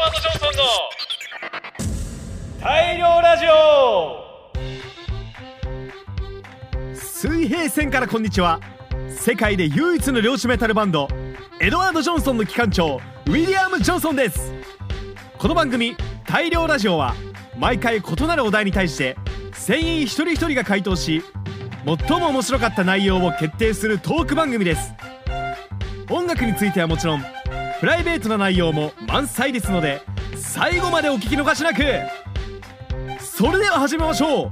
ワード・ジョンソンの大量ラジオ。水平線からこんにちは。世界で唯一の漁師メタルバンドエドワード・ジョンソンの機関長ウィリアム・ジョンソンです。この番組「大量ラジオ」は毎回異なるお題に対して船員一人一人が回答し最も面白かった内容を決定するトーク番組です。音楽についてはもちろんプライベートな内容も満載ですので最後までお聞き逃しなく。それでは始めましょう。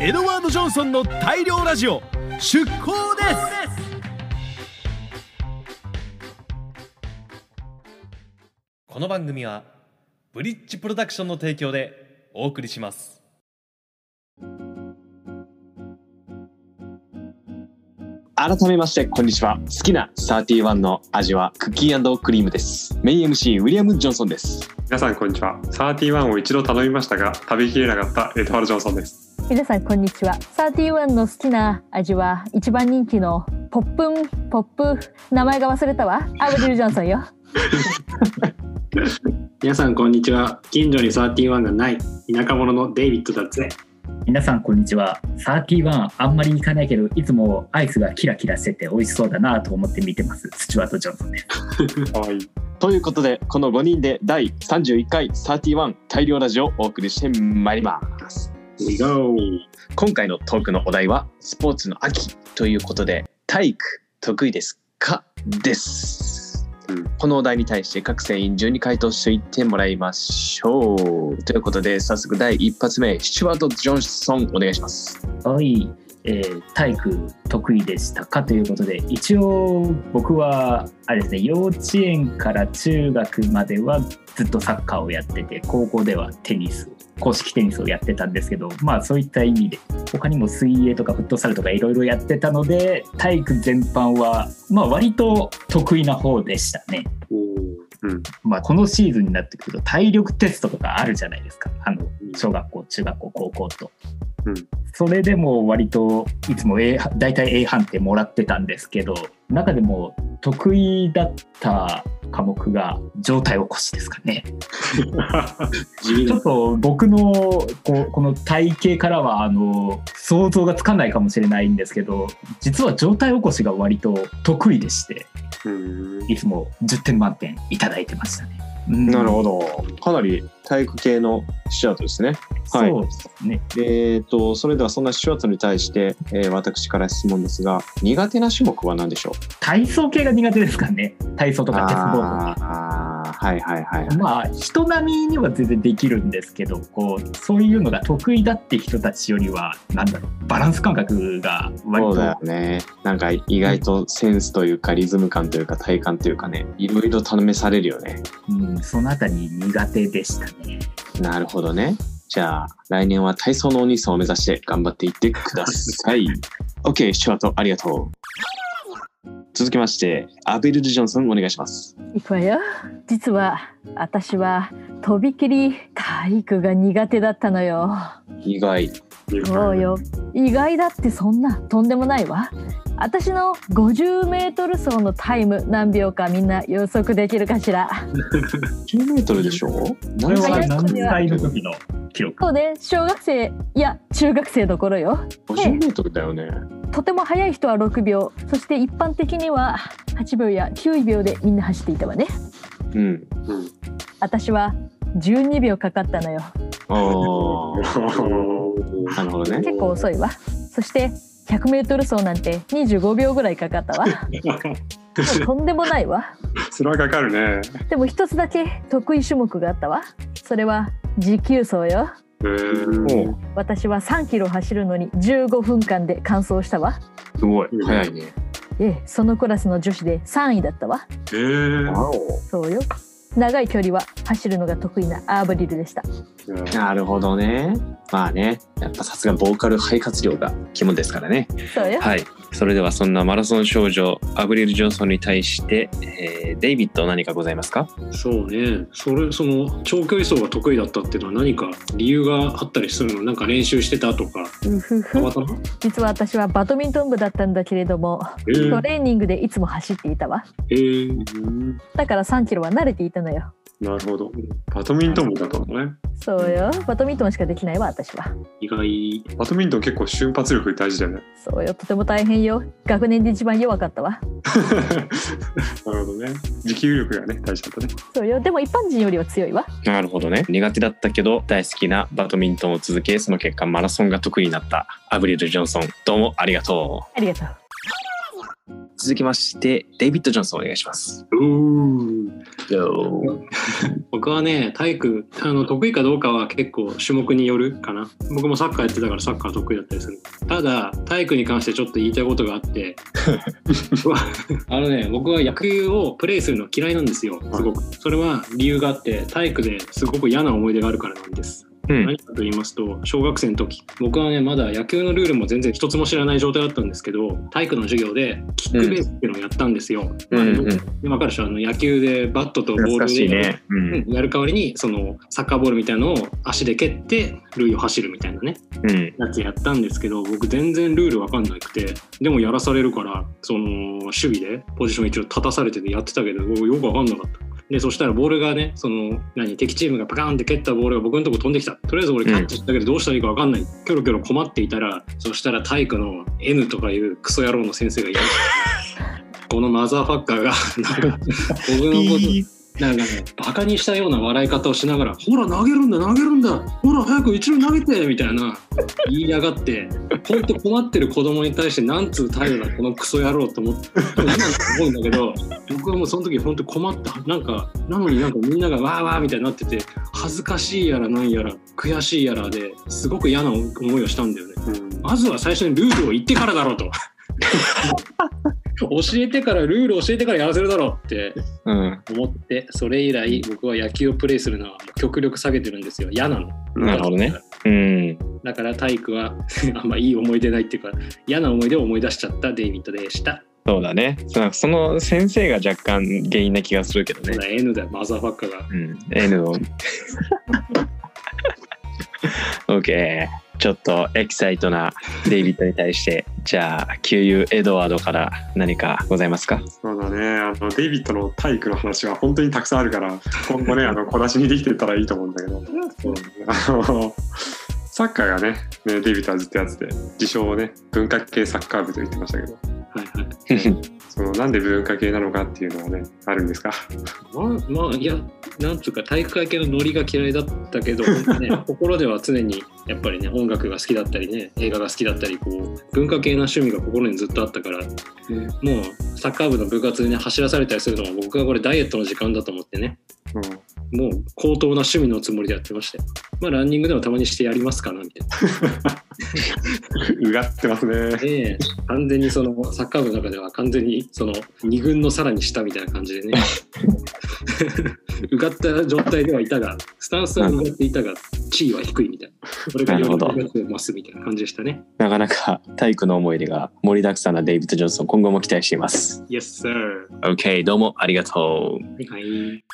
エドワード・ジョンソンの大量ラジオ出航です。この番組はブリッジプロダクションの提供でお送りします。改めましてこんにちは。好きな31の味はクッキークリームです。メイン MC ウィリアム・ジョンソンです。皆さんこんにちは。31を一度頼みましたが食べきれなかったエドワルド・ジョンソンです。皆さんこんにちは。31の好きな味は一番人気のポップンポップ名前が忘れたわ。アブリル・ジョンソンよ。皆さんこんにちは。近所に31がない田舎者のデイビッドだぜ皆さんこんにちは。31あんまり行かないけど、いつもアイスがキラキラしてて美味しそうだなと思って見てます。スチュワート・ジョンソンです。はいということでこの5人で第31回31大量ラジオをお送りしてまいります今回のトークのお題はスポーツの秋ということで体育得意ですか？です、うんこのお題に対して各船員順に回答していってもらいましょう。ということで早速第一発目スチュワート・ジョンソンお願いします。はい、えー体育得意でしたか？ということで、一応僕はあれですね、幼稚園から中学まではずっとサッカーをやってて、高校ではテニス、公式テニスをやってたんですけど、まあそういった意味で、他にも水泳とかフットサルとかいろいろやってたので、体育全般はまあ割と得意な方でしたね。うん。まあ、このシーズンになってくると体力テストとかあるじゃないですか。あの小学校中学校高校と、うん。それでも割といつも A 大体 A 判定もらってたんですけど中でも得意だった科目が状態起こしですかね ちょっと僕のこうこの体型からはあの想像がつかないかもしれないんですけど実は状態起こしが割と得意でしてうんいつも10点満点いただいてましたね。うんなるほどかなり体育系のスチュワートですねはいそうですね。えー、とそれではそんなスチュワートに対して、えー私から質問ですが苦手な種目は何でしょう？体操系が苦手ですかね。体操とか鉄棒とか。はいはいはいはい。まあ人並みには全然できるんですけどこうそういうのが得意だって人たちよりはなんだろうバランス感覚が割とそうだよね。なんか意外とセンスというかリズム感というか体感というかねいろいろ試されるよね。うん、そのあたり苦手でしたね。なるほどね。じゃあ来年は体操のお兄さんを目指して頑張っていってください。OK スチュワートありがとう続きましてアベル・ジョンソンお願いします。いくわよ。実は私はとびきり体育が苦手だったのよ。意外。そうよ。意外だってそんなとんでもないわ。私の50メートル走のタイム何秒かみんな予測できるかしら。10メートルでしょ？これは早い何歳の時の記録そうね小学生いや中学生の頃よ。50メートルだよねとても速い人は6秒。そして一般的には8秒や9秒でみんな走っていたわね。うん。うん私は12秒かかったのよ。ああ なるほどね。結構遅いわ。そして100メートル走なんて25秒ぐらいかかったわ。とんでもないわ。それはかかるね。でも一つだけ得意種目があったわ。それは持久走よ私は3キロ走るのに15分間で完走したわ。すごい。早いね。ええそのクラスの女子で3位だったわ。えー。わお。そうよ長い距離は走るのが得意なアーブリルでした。なるほどね。まあねやっぱさすがボーカル肺活量が肝ですからね。そうよ。はい。それではそんなマラソン少女アブリル・ジョンソンに対して、えーデイビッド何かございますか？そうね。それその長距離走が得意だったっていうのは何か理由があったりするの？なんか練習してたとか。実は私はバドミントン部だったんだけれどもえー。トレーニングでいつも走っていたわ。えー。だから3キロは慣れていたのよなるほど。バドミントン部だったのね。そうよバドミントンしかできないわ私は意外。バドミントン結構瞬発力大事だよね。そうよとても大変よ学年で一番弱かったわ なるほどね。持久力がね、大事だったね。そうよでも一般人よりは強いわなるほどね。苦手だったけど大好きなバドミントンを続け、その結果マラソンが得意になったアブリル・ジョンソン。どうもありがとありがとうう。続きまして、デイビッド・ジョンソンお願いします。僕はね体育あの得意かどうかは結構種目によるかな。僕もサッカーやってたからサッカー得意だったりする。ただ体育に関してちょっと言いたいことがあって。あのね僕は野球をプレイするの嫌いなんですよすごく。それは理由があって体育ですごく嫌な思い出があるからなんですうん何かと言いますと小学生の時僕はねまだ野球のルールも全然一つも知らない状態だったんですけど体育の授業でキックベースっていうのをやったんですよ、うんうん今からでしょあの野球でバットとボールでね。うん。うんやる代わりにそのサッカーボールみたいなのを足で蹴って塁を走るみたいなねうん。やつやったんですけど僕全然ルールわかんなくてでもやらされるからその守備でポジション一応立たされててやってたけどよくわかんなかった。でそしたらボールがねその何敵チームがパカーンって蹴ったボールが僕のとこ飛んできた。とりあえず俺キャッチしたけどどうしたらいいかわかんない、キョロキョロ困っていたらそしたら体育の N とかいうクソ野郎の先生がいましたこのマザーファッカーがなんか僕のことなんかね、バカにしたような笑い方をしながら、ほら、投げるんだ、投げるんだ、ほら、早く一塁投げてみたいな 言いやがって、本当困ってる子供に対して、なんつう態度だ、このクソ野郎と思って、思うんだけど、僕はもうその時本当困った。なんか、なのになんかみんながわーわーみたいになってて、恥ずかしいやらなんやら、悔しいやらですごく嫌な思いをしたんだよね。うんまずは最初にルールを言ってからだろうと。教えてからルール教えてからやらせるだろうってうん。思ってそれ以来僕は野球をプレイするのは極力下げてるんですよ嫌なのなるほどね。うん。だから体育は あんまいい思い出ないっていうか嫌な思い出を思い出しちゃったデイビッドでしたそうだね。その先生が若干原因な気がするけどね。だ N だよマザーファッカーがうん。N を。OK。ちょっとエキサイトなデイビッドに対して、じゃあ、旧友エドワードから何かございますか？そうだね。あの、デイビッドの体育の話は本当にたくさんあるから、今後ね、あの、小出しにできてったらいいと思うんだけど。そうあのサッカーがね、ねデイビッドはずっとやってて、自称をね、文化系サッカー部と言ってましたけど、はいはい そのなんで文化系なのかっていうのはね、あるんですか？まあまあいやなんつうか体育会系のノリが嫌いだったけど、ね、心では常にやっぱりね音楽が好きだったりね映画が好きだったりこう文化系な趣味が心にずっとあったから、もうサッカー部の部活でね走らされたりするのは僕はこれダイエットの時間だと思ってねうん。もう高等な趣味のつもりでやってましたよまあランニングでもたまにしてやりますかなみたいな。うがってますね。で完全にそのサッカー部の中では完全にその2軍のさらに下みたいな感じでね。うがった状態ではいたがスタンスはうがっていたが地位は低いみたいな。これがよますみたいな感じでしたね。なかなか体育の思い出が盛りだくさんなデイビッド・ジョンソン、今後も期待しています。Yes sir OK、どうもありがとう。はい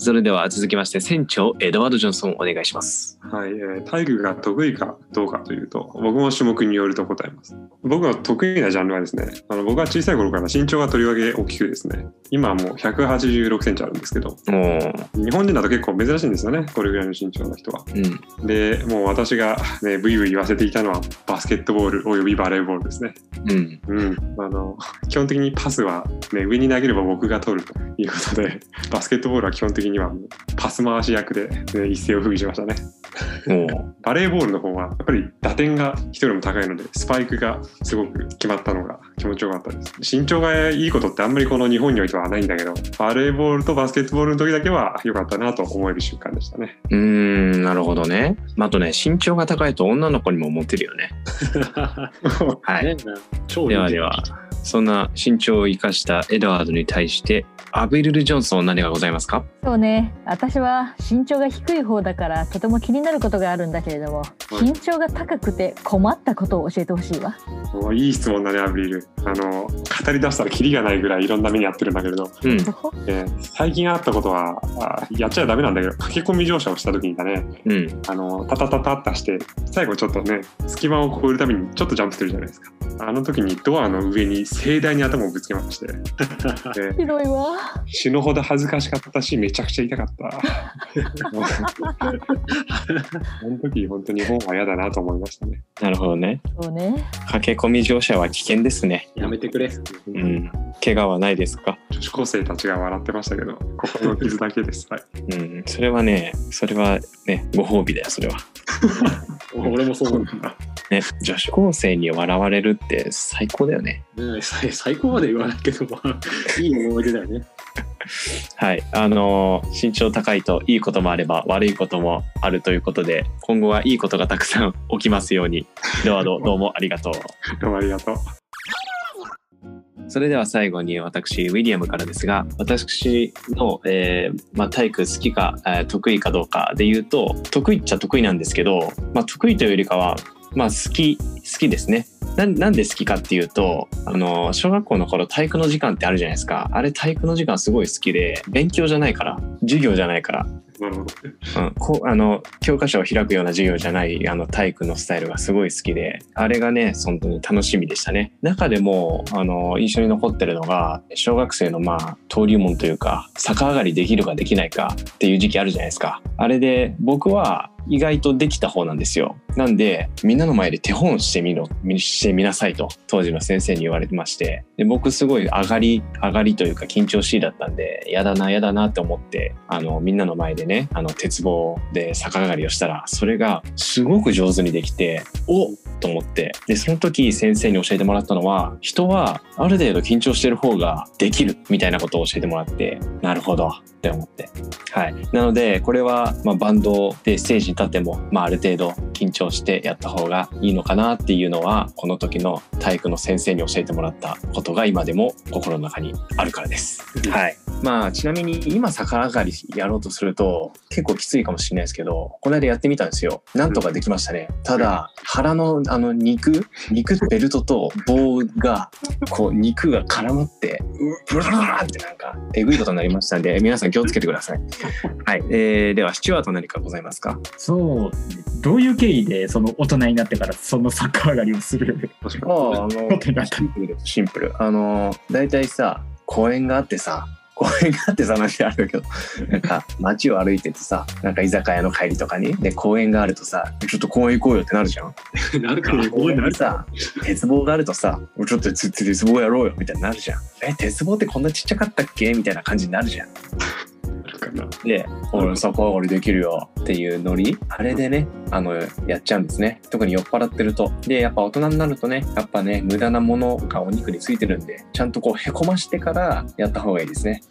それでは続きまして、船長エドワード・ジョンソンお願いします。はい、えー体育が得意かどうかというと、僕も種目によると答えます。僕の得意なジャンルはですね、あの僕は小さい頃から身長がとりわけ大きくですね、今はもう186センチあるんですけど、も日本人だと結構珍しいんですよね、これぐらいの身長の人は。う、うん、で、もう私がね、ブイブイ言わせていたのはバスケットボールおよびバレーボールですね。うん、うん。あの、基本的にパスはね、上に投げれば僕が取るということで、バスケットボールは基本的にはもうパス回し役で、ね、一世を風靡しましたね。も バレーボールの方はやっぱり打点が人よりも高いのでスパイクがすごく決まったのが気持ちよかったです身長がいいことってあんまりこの日本においてはないんだけどバレーボールとバスケットボールの時だけは良かったなと思える瞬間でしたねう、ん、なるほどね。あとね、身長が高いと女の子にもモテるよね。はい。ね超ではでは、そんな身長を生かしたエドワードに対して、アベルル・ジョンソン何がございますか？そうね。私は身長が低い方だからとても気になることがあるんだけれどもはい。身長が高くて困ったことを教えてほしいわ。もういい質問だねアブリル。あの語り出したらキリがないぐらいいろんな目に遭ってるんだけれど、うん。えー最近あったことはあやっちゃダメなんだけど駆け込み乗車をした時にだね。うん。あのタタタタッタして最後ちょっとね隙間を越えるためにちょっとジャンプするじゃないですかあの時にドアの上に盛大に頭をぶつけまして でひどいわ。死ぬほど恥ずかしかったし めちゃくちゃ痛かったあの時本当に日本は嫌だなと思いましたねなるほどね。そうね。駆け込み乗車は危険ですね。やめてくれ。うん。怪我はないですか？女子高生たちが笑ってましたけど心の傷だけですはいうん。それはね、それはね、ご褒美だよ、それは。俺もそう思う。ね、女子高生に笑われるって最高だよね。ね最最高まで言わないけど、まあ、いい思い出だよね。はい。あのー身長高いといいこともあれば悪いこともあるということで、今後はいいことがたくさん起きますように。ドワード、どうもありがとう。どうもありがとうそれでは最後に私、ウィリアムからですが、私の、えーまあ、体育好きか、えー得意かどうかで言うと、得意っちゃ得意なんですけど、まあ、得意というよりかは、まあ、好き、好きですね。なんなんで好きかっていうと、あの、小学校の頃体育の時間ってあるじゃないですか。あれ体育の時間すごい好きで、勉強じゃないから、授業じゃないから、なるほど。うん、こうあの教科書を開くような授業じゃないあの体育のスタイルがすごい好きであれがね本当に楽しみでしたね。中でもあの印象に残ってるのが小学生のまあ登竜門というか逆上がりできるかできないかっていう時期あるじゃないですか。あれで僕は意外とできた方なんですよなんでみんなの前で手本してみろしてみなさいと当時の先生に言われてまして。で僕すごい上がり上がりというか緊張しいだったんでやだなやだなって思ってあのみんなの前でねあの鉄棒で逆上がりをしたらそれがすごく上手にできておっと思って。でその時先生に教えてもらったのは人はある程度緊張してる方ができるみたいなことを教えてもらってなるほどって思って。はい。なのでこれは、まあ、バンドでステージに立っても、まあ、ある程度緊張してやった方がいいのかなっていうのはこの時の体育の先生に教えてもらったことが今でも心の中にあるからです。はい。まあちなみに今逆上がりやろうとすると結構きついかもしれないですけどこの間やってみたんですよ。なんとかできましたね。ただ腹のあの肉肉ベルトと棒がこう肉が絡まってブラブラってなんかえぐいことになりましたんで皆さん気をつけてください。はい。えー、ではシチュワート何かございますかそうどういう経緯でその大人になってからそのサッカー上がりをする確かああ、あのシンプルですシンプル。あの、大体さ、公園があってさ、公園があってさ、なんてあるけど、なんか街を歩いててさ、なんか居酒屋の帰りとかに、で、公園があるとさ、ちょっと公園行こうよってなるじゃん。なるか。公園にさ、鉄棒があるとさ、ちょっとつ鉄棒やろうよみたいになるじゃん。え、鉄棒ってこんなちっちゃかったっけ？みたいな感じになるじゃん。で、俺逆上がりできるよっていうノリ、あれでね、あの、やっちゃうんですね。特に酔っ払ってると。で、やっぱ大人になるとね、やっぱね、無駄なものがお肉についてるんで、ちゃんとこう、へこましてからやった方がいいですね。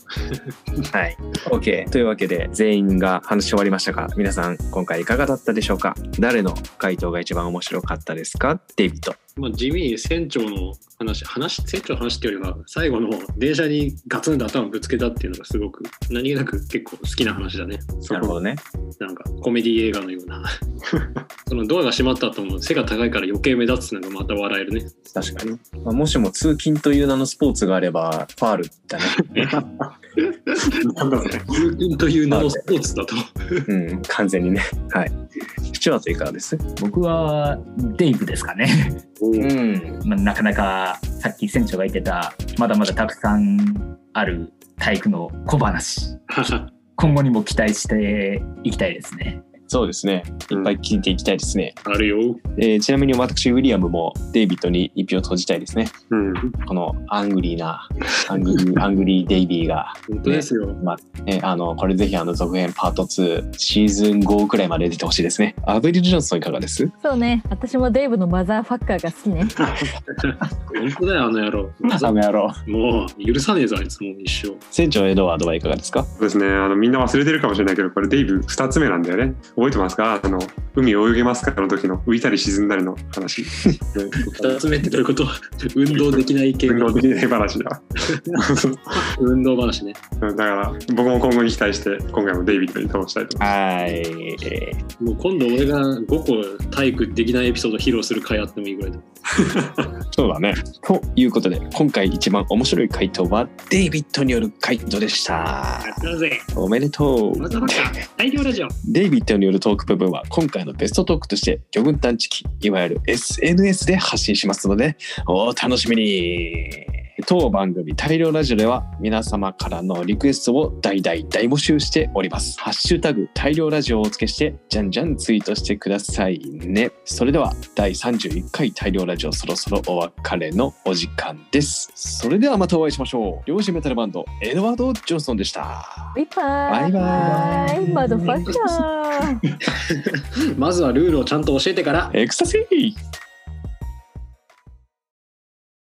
はい。OK。というわけで、全員が話し終わりましたが、皆さん、今回いかがだったでしょうか？誰の回答が一番面白かったですか？デイビッド。まあ、地味に船長の話、話、船長の話っていうよりは、最後の電車にガツンと頭ぶつけたっていうのがすごく、何気なく結構好きな話だね。なるほどね。なんかコメディ映画のような。そのドアが閉まった後も背が高いから余計目立つのがまた笑えるね。確かに。まあ、もしも通勤という名のスポーツがあれば、ファールだね。なんだそれ通勤という名のスポーツだと。うん、完全にね。はい。シチュワートいかがです。僕はデイブですかね、うん。まあ、なかなかさっき船長が言ってたまだまだたくさんある体育の小話。今後にも期待していきたいですねそうですね。いっぱい聞いていきたいですね。あるよ。えーちなみに私、ウィリアムもデイビッドに一票投じたいですね。うんこの angry な、 angry、angry デイビーが、本当ですよ。ね、あの、これぜひあの続編パート2、シーズン5くらいまで出てほしいですね。アベリル・ジョンソンいかがです？そうね。私もデイブのマザーファッカーが好きね。本当だよ、あの野郎。あの野郎。もう許さねえぞ、あいつもう一生。船長エドワードはいかがですか？そうですねあのみんな忘れてるかもしれないけどこれデイブ2つ目なんだよね覚えてますか？あの海を泳げますか？の時の浮いたり沈んだりの話。二つ目ってどういうこと？運動できない系の。運動的な話だ。運動話ね。だから僕も今後に期待して今回もデイビッドに通したいと思いはい。もう今度俺が5個体育できないエピソード披露する回あってもいいぐらいだ。そうだね。ということで今回一番面白い回答はデイビッドによる回答でした。おめでとう。またまた大量ラジオ。デイビッドによるトーク部分は今回のベストトークとして魚群探知機いわゆる SNS で発信しますのでお楽しみに。当番組大量ラジオでは皆様からのリクエストを大々大募集しております。ハッシュタグ大量ラジオをお付けしてじゃんじゃんツイートしてくださいね。それでは第31回大量ラジオそろそろお別れのお時間です。それではまたお会いしましょう。漁師メタルバンドエドワード・ジョンソンでした。バイバイバイバイマドファッカーまずはルールをちゃんと教えてから。エクスタシー